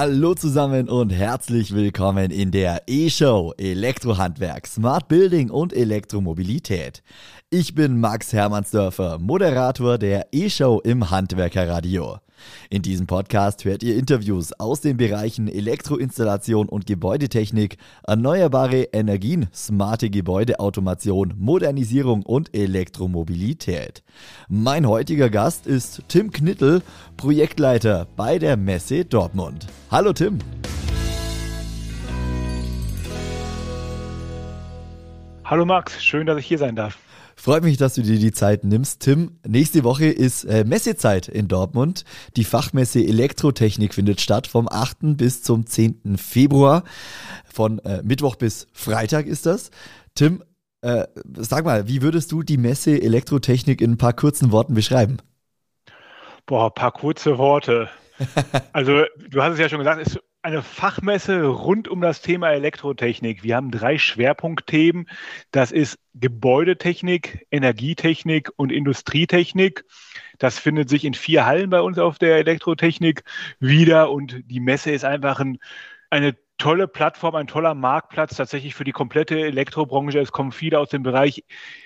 Hallo zusammen und herzlich willkommen in der E-Show Elektrohandwerk, Smart Building und Elektromobilität. Ich bin Max Hermannsdörfer, Moderator der E-Show im Handwerkerradio. In diesem Podcast hört ihr Interviews aus den Bereichen Elektroinstallation und Gebäudetechnik, erneuerbare Energien, smarte Gebäudeautomation, Modernisierung und Elektromobilität. Mein heutiger Gast ist Tim Knittel, Projektleiter bei der Messe Dortmund. Hallo Tim. Hallo Max, schön, dass ich hier sein darf. Freut mich, dass du dir die Zeit nimmst. Tim, nächste Woche ist äh, Messezeit in Dortmund. Die Fachmesse Elektrotechnik findet statt vom 8. bis zum 10. Februar. Von äh, Mittwoch bis Freitag ist das. Tim, äh, sag mal, wie würdest du die Messe Elektrotechnik in ein paar kurzen Worten beschreiben? Boah, ein paar kurze Worte. Also, du hast es ja schon gesagt, es eine Fachmesse rund um das Thema Elektrotechnik. Wir haben drei Schwerpunktthemen. Das ist Gebäudetechnik, Energietechnik und Industrietechnik. Das findet sich in vier Hallen bei uns auf der Elektrotechnik wieder und die Messe ist einfach ein, eine tolle Plattform, ein toller Marktplatz tatsächlich für die komplette Elektrobranche. Es kommen viele aus dem Bereich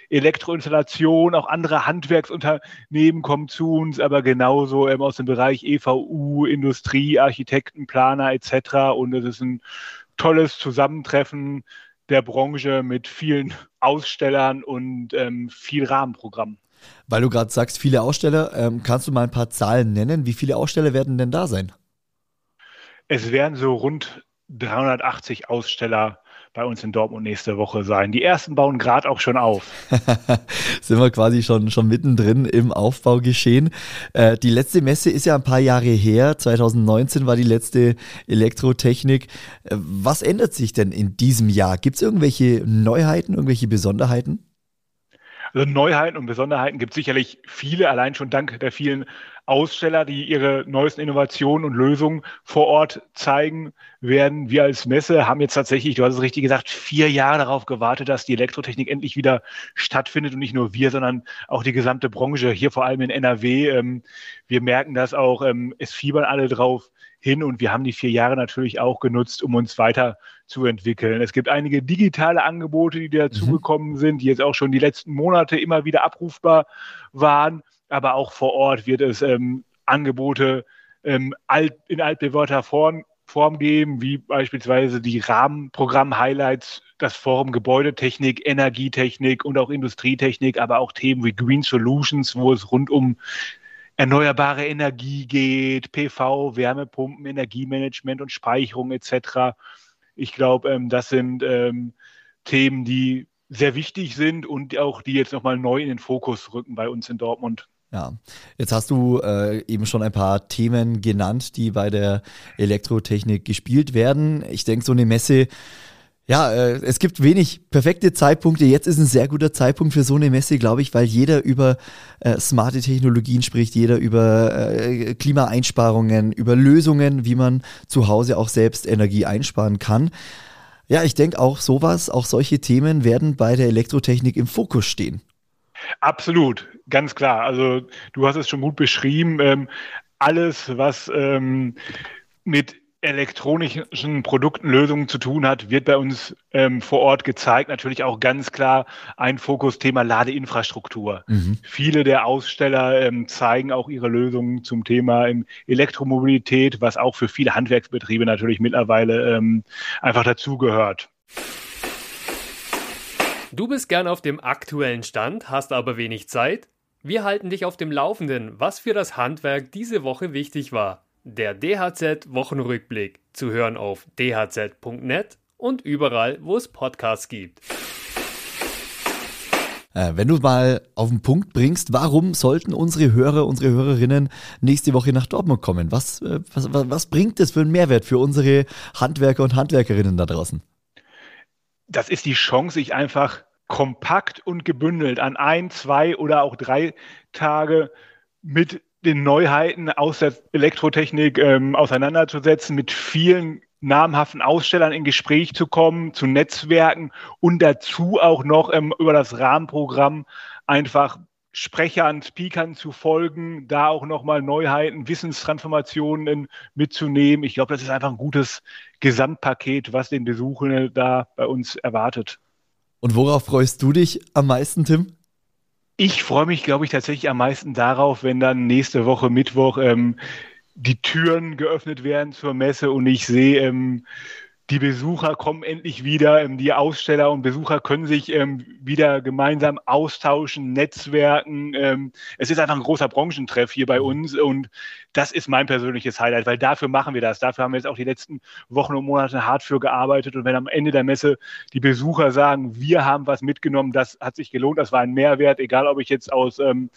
Elektroinstallation, auch andere Handwerksunternehmen kommen zu uns, aber genauso ähm, aus dem Bereich EVU, Industrie, Architekten, Planer etc. Und es ist ein tolles Zusammentreffen der Branche mit vielen Ausstellern und ähm, viel Rahmenprogramm. Weil du gerade sagst, viele Aussteller, ähm, kannst du mal ein paar Zahlen nennen? Wie viele Aussteller werden denn da sein? Es werden so rund 380 Aussteller bei uns in Dortmund nächste Woche sein. Die ersten bauen gerade auch schon auf. Sind wir quasi schon, schon mittendrin im Aufbaugeschehen. Äh, die letzte Messe ist ja ein paar Jahre her. 2019 war die letzte Elektrotechnik. Äh, was ändert sich denn in diesem Jahr? Gibt es irgendwelche Neuheiten, irgendwelche Besonderheiten? Also Neuheiten und Besonderheiten gibt es sicherlich viele, allein schon dank der vielen Aussteller, die ihre neuesten Innovationen und Lösungen vor Ort zeigen werden. Wir als Messe haben jetzt tatsächlich, du hast es richtig gesagt, vier Jahre darauf gewartet, dass die Elektrotechnik endlich wieder stattfindet und nicht nur wir, sondern auch die gesamte Branche, hier vor allem in NRW. Ähm, wir merken das auch, ähm, es fiebern alle drauf hin und wir haben die vier Jahre natürlich auch genutzt, um uns weiterzuentwickeln. Es gibt einige digitale Angebote, die dazugekommen mhm. sind, die jetzt auch schon die letzten Monate immer wieder abrufbar waren aber auch vor Ort wird es ähm, Angebote ähm, alt, in altbewährter Form, Form geben, wie beispielsweise die Rahmenprogramm-Highlights, das Forum Gebäudetechnik, Energietechnik und auch Industrietechnik, aber auch Themen wie Green Solutions, wo es rund um erneuerbare Energie geht, PV, Wärmepumpen, Energiemanagement und Speicherung etc. Ich glaube, ähm, das sind ähm, Themen, die sehr wichtig sind und auch die jetzt nochmal neu in den Fokus rücken bei uns in Dortmund. Ja, jetzt hast du äh, eben schon ein paar Themen genannt, die bei der Elektrotechnik gespielt werden. Ich denke, so eine Messe, ja, äh, es gibt wenig perfekte Zeitpunkte. Jetzt ist ein sehr guter Zeitpunkt für so eine Messe, glaube ich, weil jeder über äh, smarte Technologien spricht, jeder über äh, Klimaeinsparungen, über Lösungen, wie man zu Hause auch selbst Energie einsparen kann. Ja, ich denke auch sowas, auch solche Themen werden bei der Elektrotechnik im Fokus stehen. Absolut, ganz klar. Also du hast es schon gut beschrieben. Ähm, alles, was ähm, mit elektronischen Produkten, Lösungen zu tun hat, wird bei uns ähm, vor Ort gezeigt. Natürlich auch ganz klar ein Fokusthema Ladeinfrastruktur. Mhm. Viele der Aussteller ähm, zeigen auch ihre Lösungen zum Thema ähm, Elektromobilität, was auch für viele Handwerksbetriebe natürlich mittlerweile ähm, einfach dazugehört. Du bist gern auf dem aktuellen Stand, hast aber wenig Zeit? Wir halten dich auf dem Laufenden, was für das Handwerk diese Woche wichtig war. Der DHZ Wochenrückblick zu hören auf dhz.net und überall, wo es Podcasts gibt. Äh, wenn du mal auf den Punkt bringst, warum sollten unsere Hörer, unsere Hörerinnen nächste Woche nach Dortmund kommen? Was, äh, was, was bringt das für einen Mehrwert für unsere Handwerker und Handwerkerinnen da draußen? das ist die Chance, sich einfach kompakt und gebündelt an ein, zwei oder auch drei Tage mit den Neuheiten aus der Elektrotechnik ähm, auseinanderzusetzen, mit vielen namhaften Ausstellern in Gespräch zu kommen, zu Netzwerken und dazu auch noch ähm, über das Rahmenprogramm einfach Sprechern, Speakern zu folgen, da auch nochmal Neuheiten, Wissenstransformationen mitzunehmen. Ich glaube, das ist einfach ein gutes Gesamtpaket, was den Besuchenden da bei uns erwartet. Und worauf freust du dich am meisten, Tim? Ich freue mich, glaube ich, tatsächlich am meisten darauf, wenn dann nächste Woche Mittwoch ähm, die Türen geöffnet werden zur Messe und ich sehe ähm, die Besucher kommen endlich wieder, ähm, die Aussteller und Besucher können sich ähm, wieder gemeinsam austauschen, netzwerken. Ähm, es ist einfach ein großer Branchentreff hier bei mhm. uns und das ist mein persönliches Highlight, weil dafür machen wir das. Dafür haben wir jetzt auch die letzten Wochen und Monate hart für gearbeitet und wenn am Ende der Messe die Besucher sagen, wir haben was mitgenommen, das hat sich gelohnt, das war ein Mehrwert, egal ob ich jetzt aus ähm,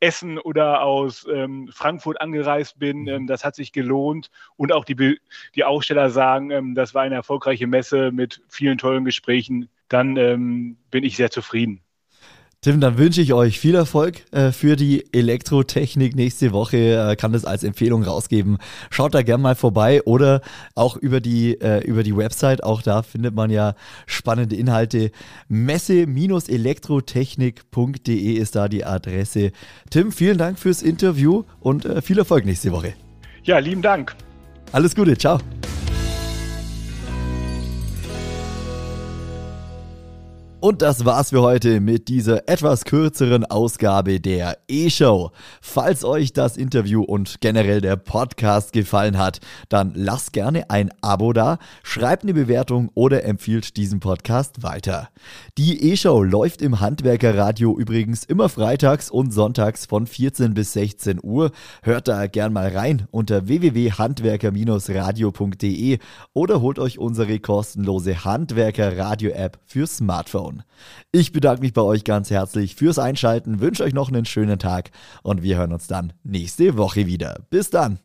Essen oder aus ähm, Frankfurt angereist bin. Mhm. Ähm, das hat sich gelohnt. Und auch die, die Aussteller sagen, ähm, das war eine erfolgreiche Messe mit vielen tollen Gesprächen. Dann ähm, bin ich sehr zufrieden. Tim, dann wünsche ich euch viel Erfolg äh, für die Elektrotechnik nächste Woche. Äh, kann das als Empfehlung rausgeben. Schaut da gerne mal vorbei oder auch über die, äh, über die Website. Auch da findet man ja spannende Inhalte. Messe-elektrotechnik.de ist da die Adresse. Tim, vielen Dank fürs Interview und viel Erfolg nächste Woche. Ja, lieben Dank. Alles Gute, ciao. Und das war's für heute mit dieser etwas kürzeren Ausgabe der E-Show. Falls euch das Interview und generell der Podcast gefallen hat, dann lasst gerne ein Abo da, schreibt eine Bewertung oder empfiehlt diesen Podcast weiter. Die E-Show läuft im Handwerkerradio übrigens immer freitags und sonntags von 14 bis 16 Uhr. Hört da gern mal rein unter www.handwerker-radio.de oder holt euch unsere kostenlose Handwerker-Radio-App für Smartphone. Smartphone. Ich bedanke mich bei euch ganz herzlich fürs Einschalten, wünsche euch noch einen schönen Tag und wir hören uns dann nächste Woche wieder. Bis dann!